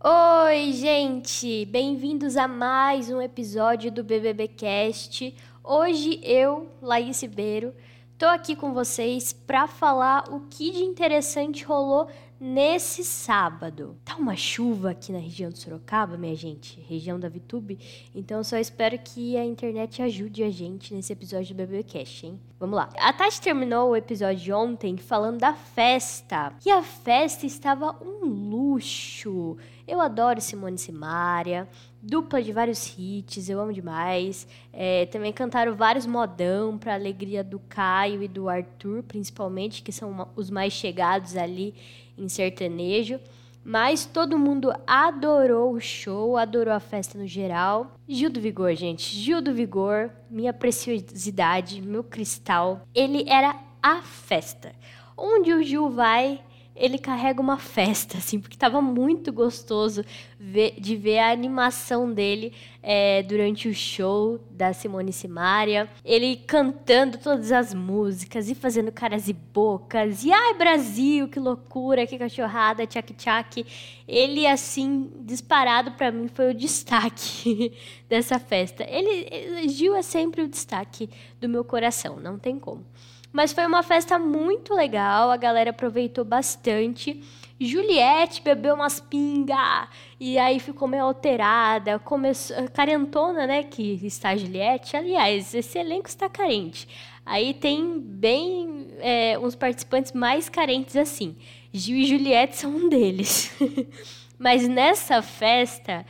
Oi, gente! Bem-vindos a mais um episódio do BBB Cast. Hoje eu, Laís Ribeiro, tô aqui com vocês para falar o que de interessante rolou nesse sábado. Tá uma chuva aqui na região de Sorocaba, minha gente, região da Vitube, então só espero que a internet ajude a gente nesse episódio do BBcast, hein? Vamos lá. A Tati terminou o episódio de ontem falando da festa. E a festa estava um luxo. Eu adoro Simone Simaria, dupla de vários hits, eu amo demais. É, também cantaram vários modão para alegria do Caio e do Arthur, principalmente, que são os mais chegados ali em sertanejo. Mas todo mundo adorou o show, adorou a festa no geral. Gil do Vigor, gente. Gil do Vigor, minha preciosidade, meu cristal. Ele era a festa. Onde o Gil vai, ele carrega uma festa, assim, porque estava muito gostoso ver, de ver a animação dele é, durante o show da Simone Simaria. Ele cantando todas as músicas e fazendo caras e bocas. E ai, Brasil, que loucura, que cachorrada, tchac-tchac. Ele, assim, disparado para mim, foi o destaque dessa festa. Ele, Gil é sempre o destaque do meu coração, não tem como. Mas foi uma festa muito legal, a galera aproveitou bastante. Juliette bebeu umas pinga e aí ficou meio alterada, começou carentona, né, que está Juliette. Aliás, esse elenco está carente. Aí tem bem é, uns participantes mais carentes assim. Gil e Juliette são um deles. Mas nessa festa,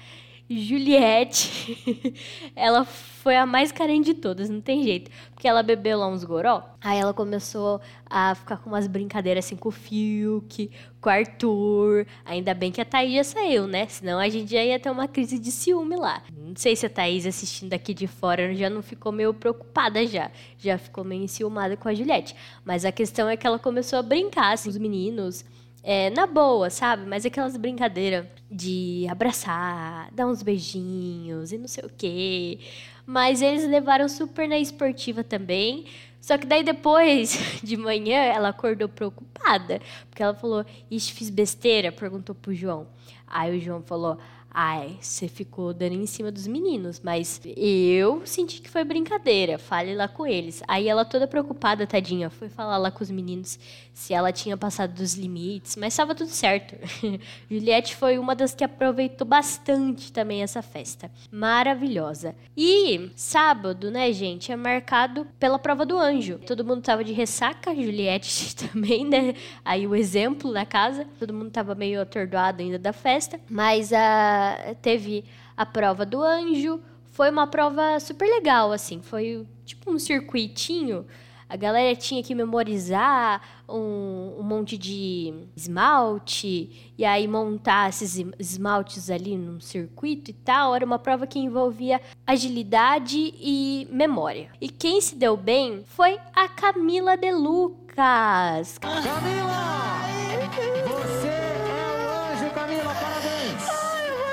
Juliette, ela foi a mais carente de todas, não tem jeito. Porque ela bebeu lá uns goró, aí ela começou a ficar com umas brincadeiras assim com o Fiuk, com o Arthur. Ainda bem que a Thaís já saiu, né? Senão a gente já ia ter uma crise de ciúme lá. Não sei se a Thaís assistindo aqui de fora já não ficou meio preocupada já. Já ficou meio enciumada com a Juliette. Mas a questão é que ela começou a brincar, assim, os meninos é, na boa, sabe? Mas aquelas brincadeiras de abraçar, dar uns beijinhos e não sei o quê. Mas eles levaram super na esportiva também. Só que daí depois de manhã ela acordou preocupada, porque ela falou: "Ixi, fiz besteira?", perguntou pro João. Aí o João falou: Ai, você ficou dando em cima dos meninos, mas eu senti que foi brincadeira. Fale lá com eles. Aí ela toda preocupada, tadinha, foi falar lá com os meninos se ela tinha passado dos limites, mas estava tudo certo. Juliette foi uma das que aproveitou bastante também essa festa. Maravilhosa. E sábado, né, gente, é marcado pela prova do anjo. Todo mundo tava de ressaca, Juliette também, né? Aí o exemplo na casa. Todo mundo tava meio atordoado ainda da festa, mas a teve a prova do anjo. Foi uma prova super legal, assim. Foi tipo um circuitinho. A galera tinha que memorizar um, um monte de esmalte e aí montar esses esmaltes ali num circuito e tal. Era uma prova que envolvia agilidade e memória. E quem se deu bem foi a Camila De Lucas. Camila!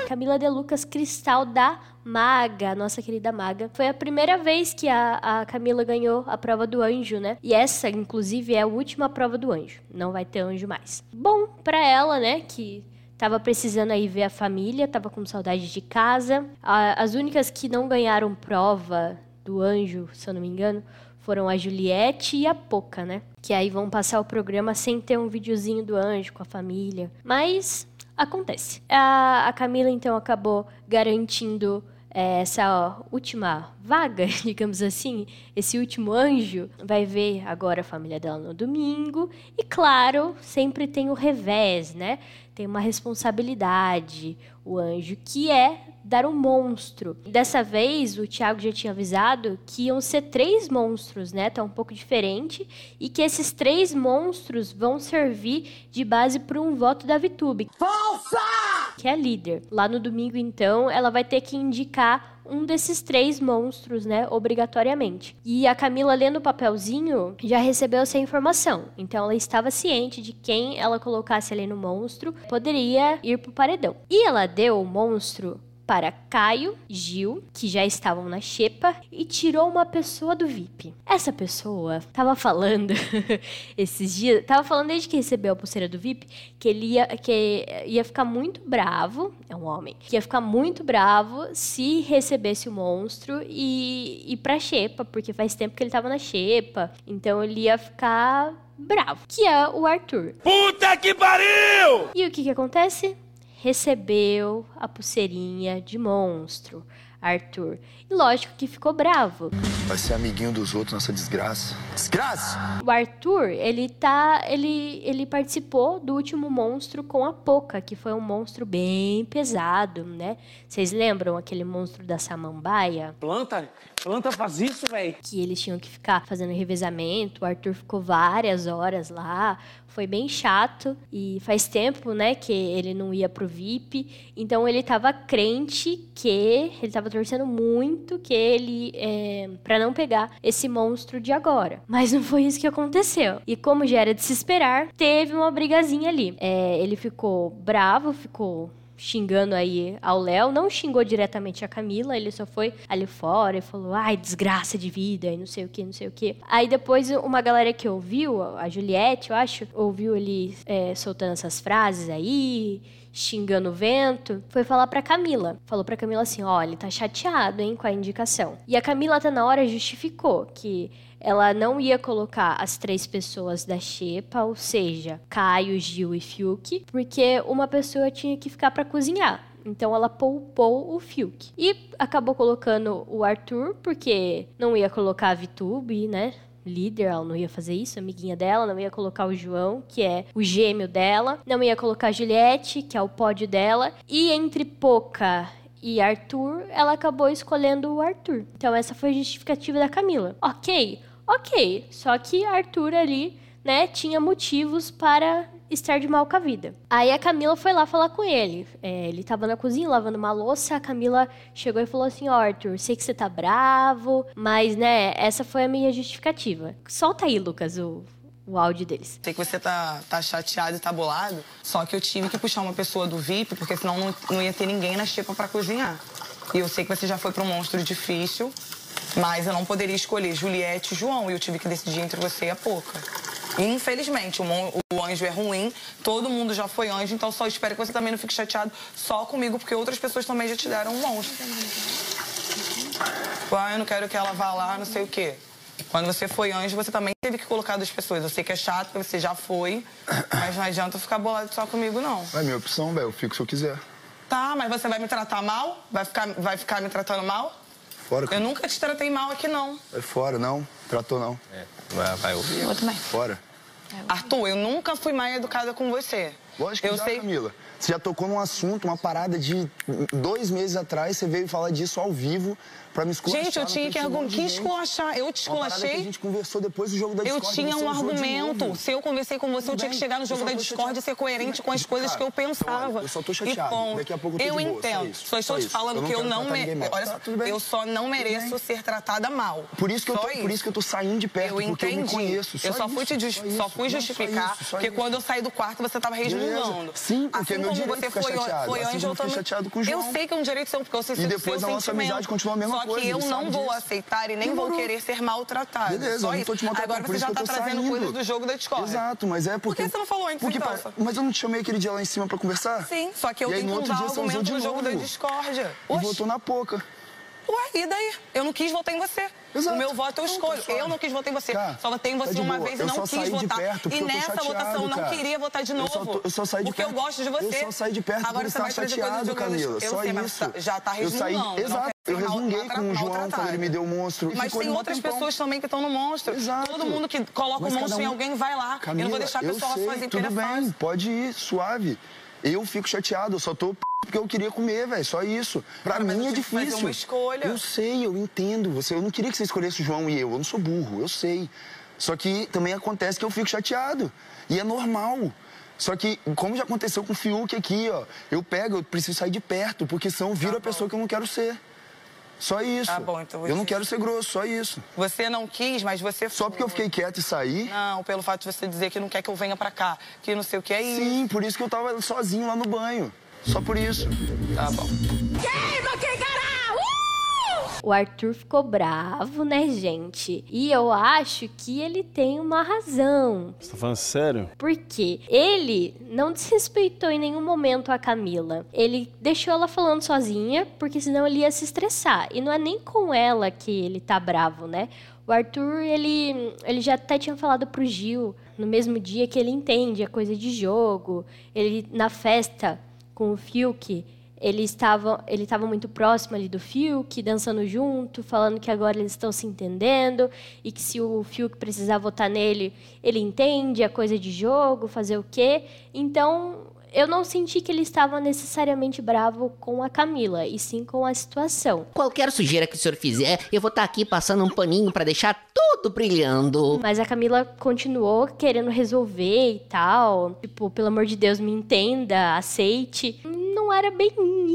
Camila De Lucas Cristal da Maga, nossa querida Maga. Foi a primeira vez que a, a Camila ganhou a prova do anjo, né? E essa, inclusive, é a última prova do anjo. Não vai ter anjo mais. Bom para ela, né? Que Tava precisando aí ver a família, tava com saudade de casa. as únicas que não ganharam prova do anjo, se eu não me engano, foram a Juliette e a Poca, né? Que aí vão passar o programa sem ter um videozinho do anjo com a família. Mas acontece. A, a Camila, então, acabou garantindo é, essa última vaga, digamos assim, esse último anjo, vai ver agora a família dela no domingo. E claro, sempre tem o revés, né? Tem uma responsabilidade, o anjo, que é dar um monstro. Dessa vez, o Thiago já tinha avisado que iam ser três monstros, né? Tá um pouco diferente. E que esses três monstros vão servir de base para um voto da VTube. Falsa! que é a líder. Lá no domingo, então, ela vai ter que indicar um desses três monstros, né, obrigatoriamente. E a Camila, lendo o papelzinho, já recebeu essa informação. Então ela estava ciente de quem ela colocasse ali no monstro poderia ir pro paredão. E ela deu o monstro para Caio, Gil, que já estavam na xepa, e tirou uma pessoa do VIP. Essa pessoa tava falando esses dias, tava falando desde que recebeu a pulseira do VIP, que ele ia, que ia ficar muito bravo, é um homem, que ia ficar muito bravo se recebesse o monstro e ir pra xepa, porque faz tempo que ele tava na xepa, então ele ia ficar bravo, que é o Arthur. Puta que pariu! E o que que acontece? Recebeu a pulseirinha de monstro, Arthur. E lógico que ficou bravo. Vai ser amiguinho dos outros nessa desgraça. Desgraça? O Arthur, ele tá. Ele, ele participou do último monstro com a Poca, que foi um monstro bem pesado, né? Vocês lembram aquele monstro da Samambaia? Planta, planta faz isso, velho. Que eles tinham que ficar fazendo revezamento. O Arthur ficou várias horas lá. Foi bem chato. E faz tempo, né, que ele não ia pro VIP. Então ele tava crente que. Ele tava torcendo muito que ele. É, para não pegar esse monstro de agora. Mas não foi isso que aconteceu. E como já era de se esperar, teve uma brigazinha ali. É, ele ficou bravo, ficou xingando aí ao Léo, não xingou diretamente a Camila, ele só foi ali fora e falou, ai, desgraça de vida, e não sei o que, não sei o que. Aí depois uma galera que ouviu, a Juliette, eu acho, ouviu ele é, soltando essas frases aí, xingando o vento, foi falar pra Camila. Falou pra Camila assim: ó, ele tá chateado, hein, com a indicação. E a Camila até na hora justificou que ela não ia colocar as três pessoas da Xepa, ou seja, Caio, Gil e Fiuk, porque uma pessoa tinha que ficar para cozinhar. Então ela poupou o Fiuk. E acabou colocando o Arthur, porque não ia colocar a Vitube, né? Líder, ela não ia fazer isso, amiguinha dela, não ia colocar o João, que é o gêmeo dela, não ia colocar a Juliette, que é o pódio dela, e entre Poca e Arthur, ela acabou escolhendo o Arthur. Então essa foi a justificativa da Camila. Ok, ok, só que Arthur ali, né, tinha motivos para estar de mal com a vida. Aí a Camila foi lá falar com ele. É, ele tava na cozinha lavando uma louça. A Camila chegou e falou assim: oh, Arthur, sei que você tá bravo, mas né, essa foi a minha justificativa. Solta aí, Lucas, o, o áudio deles. Sei que você tá, tá chateado e tá bolado, só que eu tive que puxar uma pessoa do VIP, porque senão não, não ia ter ninguém na xepa para cozinhar. E eu sei que você já foi para um monstro difícil, mas eu não poderia escolher Juliette e João, e eu tive que decidir entre você e a Poca. Infelizmente, o, anjo é ruim, todo mundo já foi anjo, então só espero que você também não fique chateado só comigo, porque outras pessoas também já te deram um monstro. Ah, eu não quero que ela vá lá, não sei o quê. Quando você foi anjo, você também teve que colocar duas pessoas. Eu sei que é chato, porque você já foi, mas não adianta ficar bolado só comigo, não. É minha opção, velho. Eu fico se eu quiser. Tá, mas você vai me tratar mal? Vai ficar, vai ficar me tratando mal? Fora. Eu nunca te tratei mal aqui, não. É fora, não. Tratou, não. É, vai, vai ouvir. Eu também. Fora. Arthur, eu nunca fui mal educada com você. Lógico que eu já, sei... Camila. Você já tocou num assunto, uma parada de dois meses atrás, você veio falar disso ao vivo pra me esculachar. Gente, eu tinha que argumentar. Que esculachar? Eu te esculachei. a gente conversou depois do jogo da Eu Discord. tinha um argumento. Se eu conversei com você, eu tinha que chegar no jogo da Discord e ser coerente com as coisas que eu pensava. Eu só tô chateado. E, Daqui a pouco eu tô Eu entendo. Só, estou te falando eu que eu não mereço. Olha tá, só, eu só não mereço ser tratada mal. Por isso que, eu tô, isso. por isso que eu tô saindo de perto, eu porque entendi. eu me conheço. Só eu só fui te just... só, fui justificar, porque quando eu saí do quarto você tava resmungando. Sim, porque assim meu como direito você foi, foi assim anjo, eu fiquei também. chateado com o João. Eu sei que é um direito seu, porque eu sei E depois seu a nossa sentimento. amizade continua a mesma Que eu não vou disso. aceitar e nem vou Demorou. querer ser maltratada. Beleza, Só eu não tô isso. te maltratando, Agora você já que tá trazendo saindo. coisas do jogo da Discord. Exato, mas é porque... Por que você não falou antes, porque então? pa- Mas eu não te chamei aquele dia lá em cima pra conversar? Sim, só que eu E aí, tenho no que outro usar dia, argumento de do jogo da discórdia. E votou na Poca. Ué, e daí? Eu não quis votar em você. Exato. O meu voto eu escolho. tá suave. eu não quis votar em você. Cara, só votei em tá você de uma boa. vez e Eu não só quis votar. perto e eu nessa chateado, votação eu não queria votar de Eu novo. só tô- eu só saí de porque perto- eu gosto de você. Eu só saí de perto Agora você vai coisas do chateado, Camila. discórdia. Só eu sei, mas isso. tá- já tá Eu saí, resmungando. não exato. Eu resmunguei com o João quando ele me deu o monstro. Mas tem outras pessoas também que estão no monstro. Exato. Todo mundo que coloca Mas o monstro em alguém vai lá. Eu não vou deixar a eu pessoa fazer tudo inteira bem, pode ir, suave. Eu fico chateado, eu só tô. Porque eu queria comer, velho, só isso. Pra mas mim é fazer difícil. uma escolha. Eu sei, eu entendo. Você, eu não queria que você escolhesse o João e eu, eu não sou burro, eu sei. Só que também acontece que eu fico chateado. E é normal. Só que, como já aconteceu com o Fiuk aqui, ó, eu pego, eu preciso sair de perto, porque senão eu viro a pessoa que eu não quero ser. Só isso. Tá bom, então Eu não você- quero ser grosso, só isso. Você não quis, mas você Só porque eu fiquei quieto e saí. Não, pelo fato de você dizer que não quer que eu venha pra cá, que não sei o que é isso. Sim, por isso que eu tava sozinho lá no banho. Só por isso. Tá bom. O Arthur ficou bravo, né, gente? E eu acho que ele tem uma razão. Você tá falando sério? Porque ele não desrespeitou em nenhum momento a Camila. Ele deixou ela falando sozinha, porque senão ele ia se estressar. E não é nem com ela que ele tá bravo, né? O Arthur, ele, ele já até tinha falado pro Gil no mesmo dia que ele entende a coisa de jogo. Ele, na festa com o Fiuk, ele estava, ele estava muito próximo ali do Fiuk, dançando junto, falando que agora eles estão se entendendo e que se o Fiuk precisar votar nele, ele entende a coisa de jogo, fazer o quê. Então, eu não senti que ele estava necessariamente bravo com a Camila, e sim com a situação. Qualquer sujeira que o senhor fizer, eu vou estar aqui passando um paninho pra deixar tudo brilhando. Mas a Camila continuou querendo resolver e tal. Tipo, pelo amor de Deus, me entenda, aceite. Era bem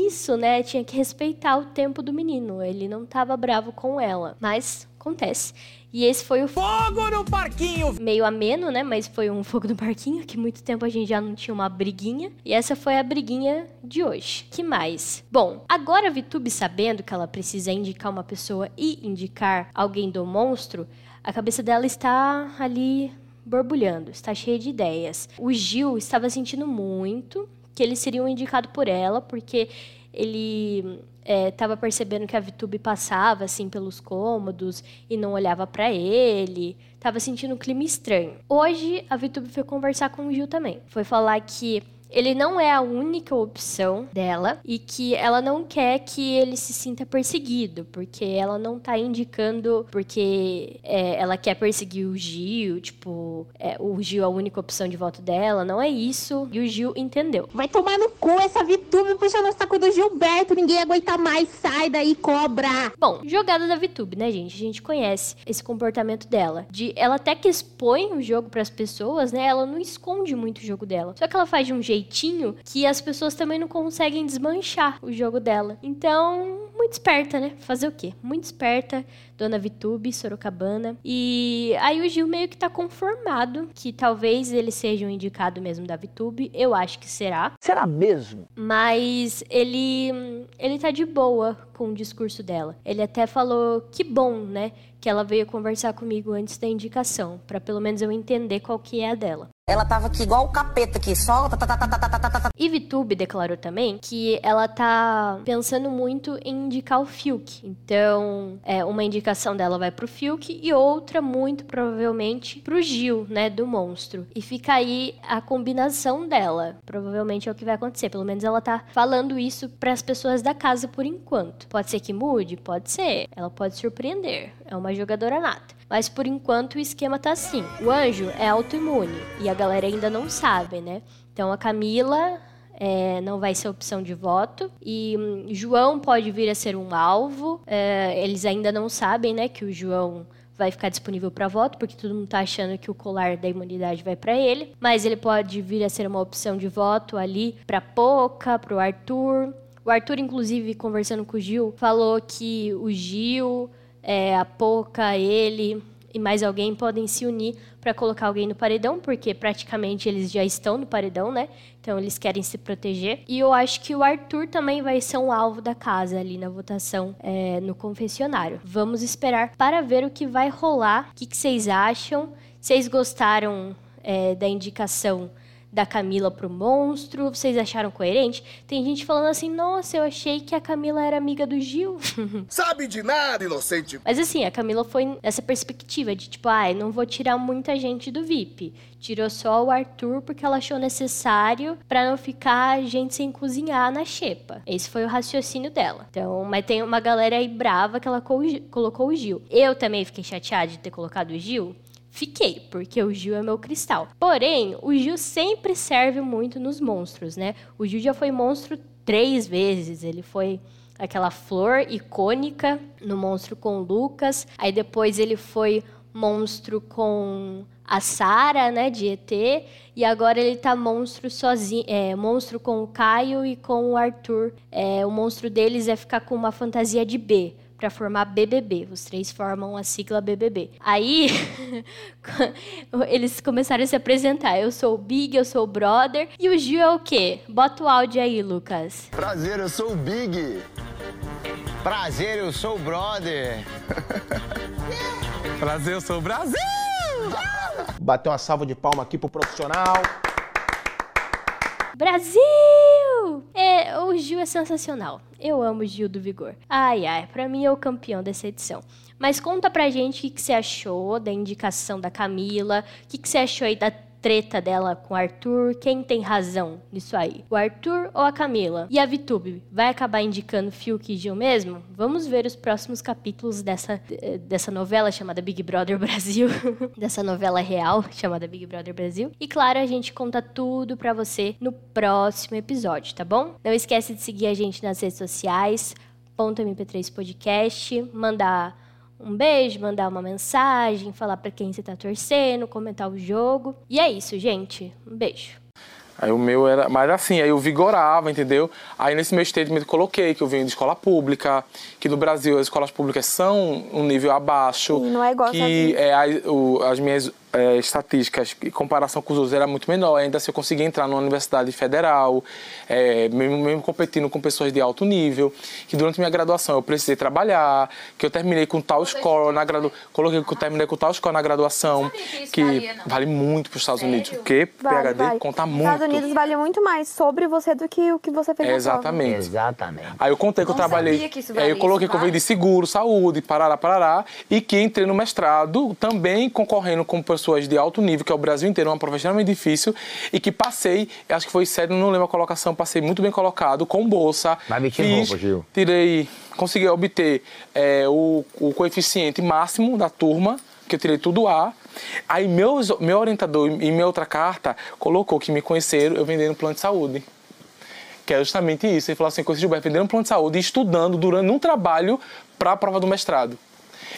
isso, né? Tinha que respeitar o tempo do menino. Ele não tava bravo com ela. Mas acontece. E esse foi o Fogo no parquinho! meio ameno, né? Mas foi um fogo no parquinho, que muito tempo a gente já não tinha uma briguinha. E essa foi a briguinha de hoje. Que mais? Bom, agora a Vitube sabendo que ela precisa indicar uma pessoa e indicar alguém do monstro, a cabeça dela está ali borbulhando, está cheia de ideias. O Gil estava sentindo muito que ele seria um indicado por ela, porque ele estava percebendo que a Vitube passava assim pelos cômodos e não olhava para ele. Tava sentindo um clima estranho. Hoje a Vitube foi conversar com o Gil também. Foi falar que ele não é a única opção dela e que ela não quer que ele se sinta perseguido, porque ela não tá indicando porque é, ela quer perseguir o Gil, tipo, é, o Gil é a única opção de voto dela, não é isso. E o Gil entendeu. Vai tomar no cu essa VTube puxando o saco do Gilberto. Ninguém aguenta mais. Sai daí, cobra. Bom, jogada da VTube, né, gente? A gente conhece esse comportamento dela. De ela até que expõe o jogo pras pessoas, né? Ela não esconde muito o jogo dela. Só que ela faz de um jeitinho que as pessoas também não conseguem desmanchar o jogo dela. Então, muito esperta, né? Fazer o quê? Muito esperta, dona Vitube, Sorocabana. E aí o Gil meio que tá conformado que talvez ele seja um indicado mesmo da Vitube. Eu acho que será. Será mesmo? Mas ele ele tá de boa com o discurso dela. Ele até falou que bom, né, que ela veio conversar comigo antes da indicação, Pra pelo menos eu entender qual que é a dela. Ela tava aqui igual o capeta aqui, só. E declarou também que ela tá pensando muito em indicar o Fiuk. Então, é, uma indicação dela vai pro Fiuk e outra, muito provavelmente, pro Gil, né? Do monstro. E fica aí a combinação dela. Provavelmente é o que vai acontecer. Pelo menos ela tá falando isso para as pessoas da casa por enquanto. Pode ser que mude? Pode ser. Ela pode surpreender. É uma jogadora nata. Mas por enquanto o esquema tá assim. O anjo é autoimune e a galera ainda não sabe, né? Então a Camila é, não vai ser opção de voto. E hum, João pode vir a ser um alvo. É, eles ainda não sabem, né, que o João vai ficar disponível para voto, porque todo mundo tá achando que o colar da imunidade vai para ele. Mas ele pode vir a ser uma opção de voto ali para Poca, pro Arthur. O Arthur, inclusive, conversando com o Gil, falou que o Gil, é, a Poca, ele e mais alguém podem se unir para colocar alguém no paredão, porque praticamente eles já estão no paredão, né? Então eles querem se proteger. E eu acho que o Arthur também vai ser um alvo da casa ali na votação é, no confessionário. Vamos esperar para ver o que vai rolar. O que, que vocês acham? Vocês gostaram é, da indicação da Camila pro monstro? Vocês acharam coerente? Tem gente falando assim, nossa, eu achei que a Camila era amiga do Gil. Sabe de nada, inocente. Mas assim, a Camila foi nessa perspectiva de tipo, ai, não vou tirar muita gente do VIP. Tirou só o Arthur porque ela achou necessário pra não ficar gente sem cozinhar na xepa. Esse foi o raciocínio dela. Então, mas tem uma galera aí brava que ela co- colocou o Gil. Eu também fiquei chateada de ter colocado o Gil. Fiquei, porque o Gil é meu cristal. Porém, o Gil sempre serve muito nos monstros, né? O Gil já foi monstro três vezes. Ele foi aquela flor icônica no monstro com Lucas. Aí depois ele foi monstro com a Sara, né, de ET, e agora ele tá monstro sozinho, é, monstro com o Caio e com o Arthur. É, o monstro deles é ficar com uma fantasia de B para formar BBB. Os três formam a sigla BBB. Aí eles começaram a se apresentar. Eu sou o Big, eu sou o Brother. E o Gil é o quê? Bota o áudio aí, Lucas. Prazer, eu sou o Big. Prazer, eu sou o brother. Prazer, eu sou o Brasil! Bater uma salva de palma aqui pro profissional. Brasil! É, o Gil é sensacional. Eu amo o Gil do Vigor. Ai, ai, pra mim é o campeão dessa edição. Mas conta pra gente o que, que você achou da indicação da Camila, o que, que você achou aí da treta dela com o Arthur. Quem tem razão nisso aí? O Arthur ou a Camila? E a Vitube vai acabar indicando Fiuk e Gil mesmo? Vamos ver os próximos capítulos dessa, dessa novela chamada Big Brother Brasil. dessa novela real chamada Big Brother Brasil. E claro, a gente conta tudo pra você no próximo episódio, tá bom? Não esquece de seguir a gente nas redes sociais. .mp3 podcast, mandar um beijo, mandar uma mensagem, falar para quem você tá torcendo, comentar o jogo. E é isso, gente. Um beijo. Aí o meu era. Mas assim, aí eu vigorava, entendeu? Aí nesse meu statement eu coloquei que eu venho de escola pública, que no Brasil as escolas públicas são um nível abaixo. Sim, não é igual Que é, as, o, as minhas é, estatísticas, em comparação com os outros, era muito menor. Ainda se eu conseguia entrar numa universidade federal, é, mesmo, mesmo competindo com pessoas de alto nível, que durante minha graduação eu precisei trabalhar, que eu terminei com tal score na gradu... coloquei que eu terminei com tal score na graduação, que, valia, não? vale muito para os Estados Unidos, porque Vale, PhD vale. conta muito. Estados Unidos vale muito mais sobre você do que o que você fez na Exatamente. Exatamente. Aí eu contei que eu Não trabalhei. sabia que isso aí valia, eu coloquei isso que eu venho de seguro, saúde, parará, parará. E que entrei no mestrado também concorrendo com pessoas de alto nível, que é o Brasil inteiro, uma prova extremamente difícil. E que passei, acho que foi sério, não lembro a colocação, passei muito bem colocado, com bolsa. Vai vestir Fiz- roupa, Gil. Tirei, consegui obter é, o, o coeficiente máximo da turma, que eu tirei tudo A. Aí meus, meu orientador e minha outra carta colocou que me conheceram eu vendendo plano de saúde. Que é justamente isso. Ele falou assim, conheci Gilberto vendendo plano de saúde e estudando durante um trabalho para a prova do mestrado.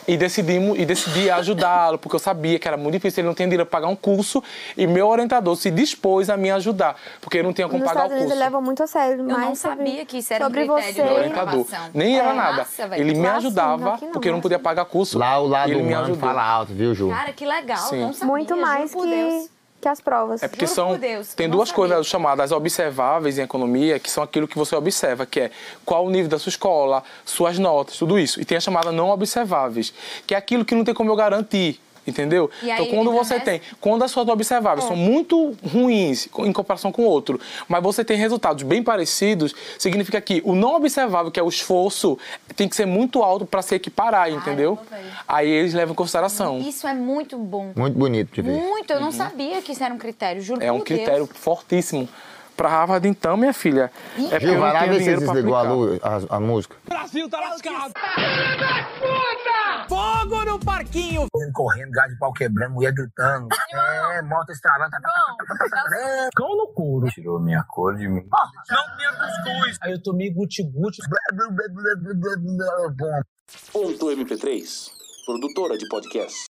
E decidimos e decidi ajudá-lo, porque eu sabia que era muito difícil, ele não tinha dinheiro para pagar um curso, e meu orientador se dispôs a me ajudar, porque eu não tinha como Nos pagar o Estados Unidos curso. ele leva muito a sério. Eu não sabia que isso era um sobre critério você. orientador. Nem era É. nada. Massa, ele me Lá sim, ajudava, não, porque eu não podia pagar curso. Lá o lado ele me ajudou. fala alto, viu, Ju? Cara, que legal. Sim. Não sabia, Muito mais por que, Deus. Que as provas. É porque Juro são por Deus, tem duas sabia. coisas chamadas observáveis em economia, que são aquilo que você observa, que é qual o nível da sua escola, suas notas, tudo isso. E tem a chamada não observáveis, que é aquilo que não tem como eu garantir. Entendeu? E então, quando você tem, quando as suas observáveis são muito ruins em comparação com o outro, mas você tem resultados bem parecidos, significa que o não observável, que é o esforço, tem que ser muito alto para se equiparar, entendeu? Aí eles levam em consideração. Isso é muito bom. Muito bonito de ver. Muito. Eu não sabia que isso era um critério. Juro É um por critério Deus. fortíssimo. Para Harvard, então, minha filha, é porque Gil, vai lá ver se desligou a, luz, a, a música. Brasil tá lascado. Fogo no parquinho! Correndo, gás de pau quebrando, mulher gritando. É, moto estralando. tá, tá, tá, tá, tá, tá. Cão no couro. Tirou minha cor de mim. Não tinha cuscuz. Aí eu tomei guti-guti. Ponto MP3, produtora de podcast.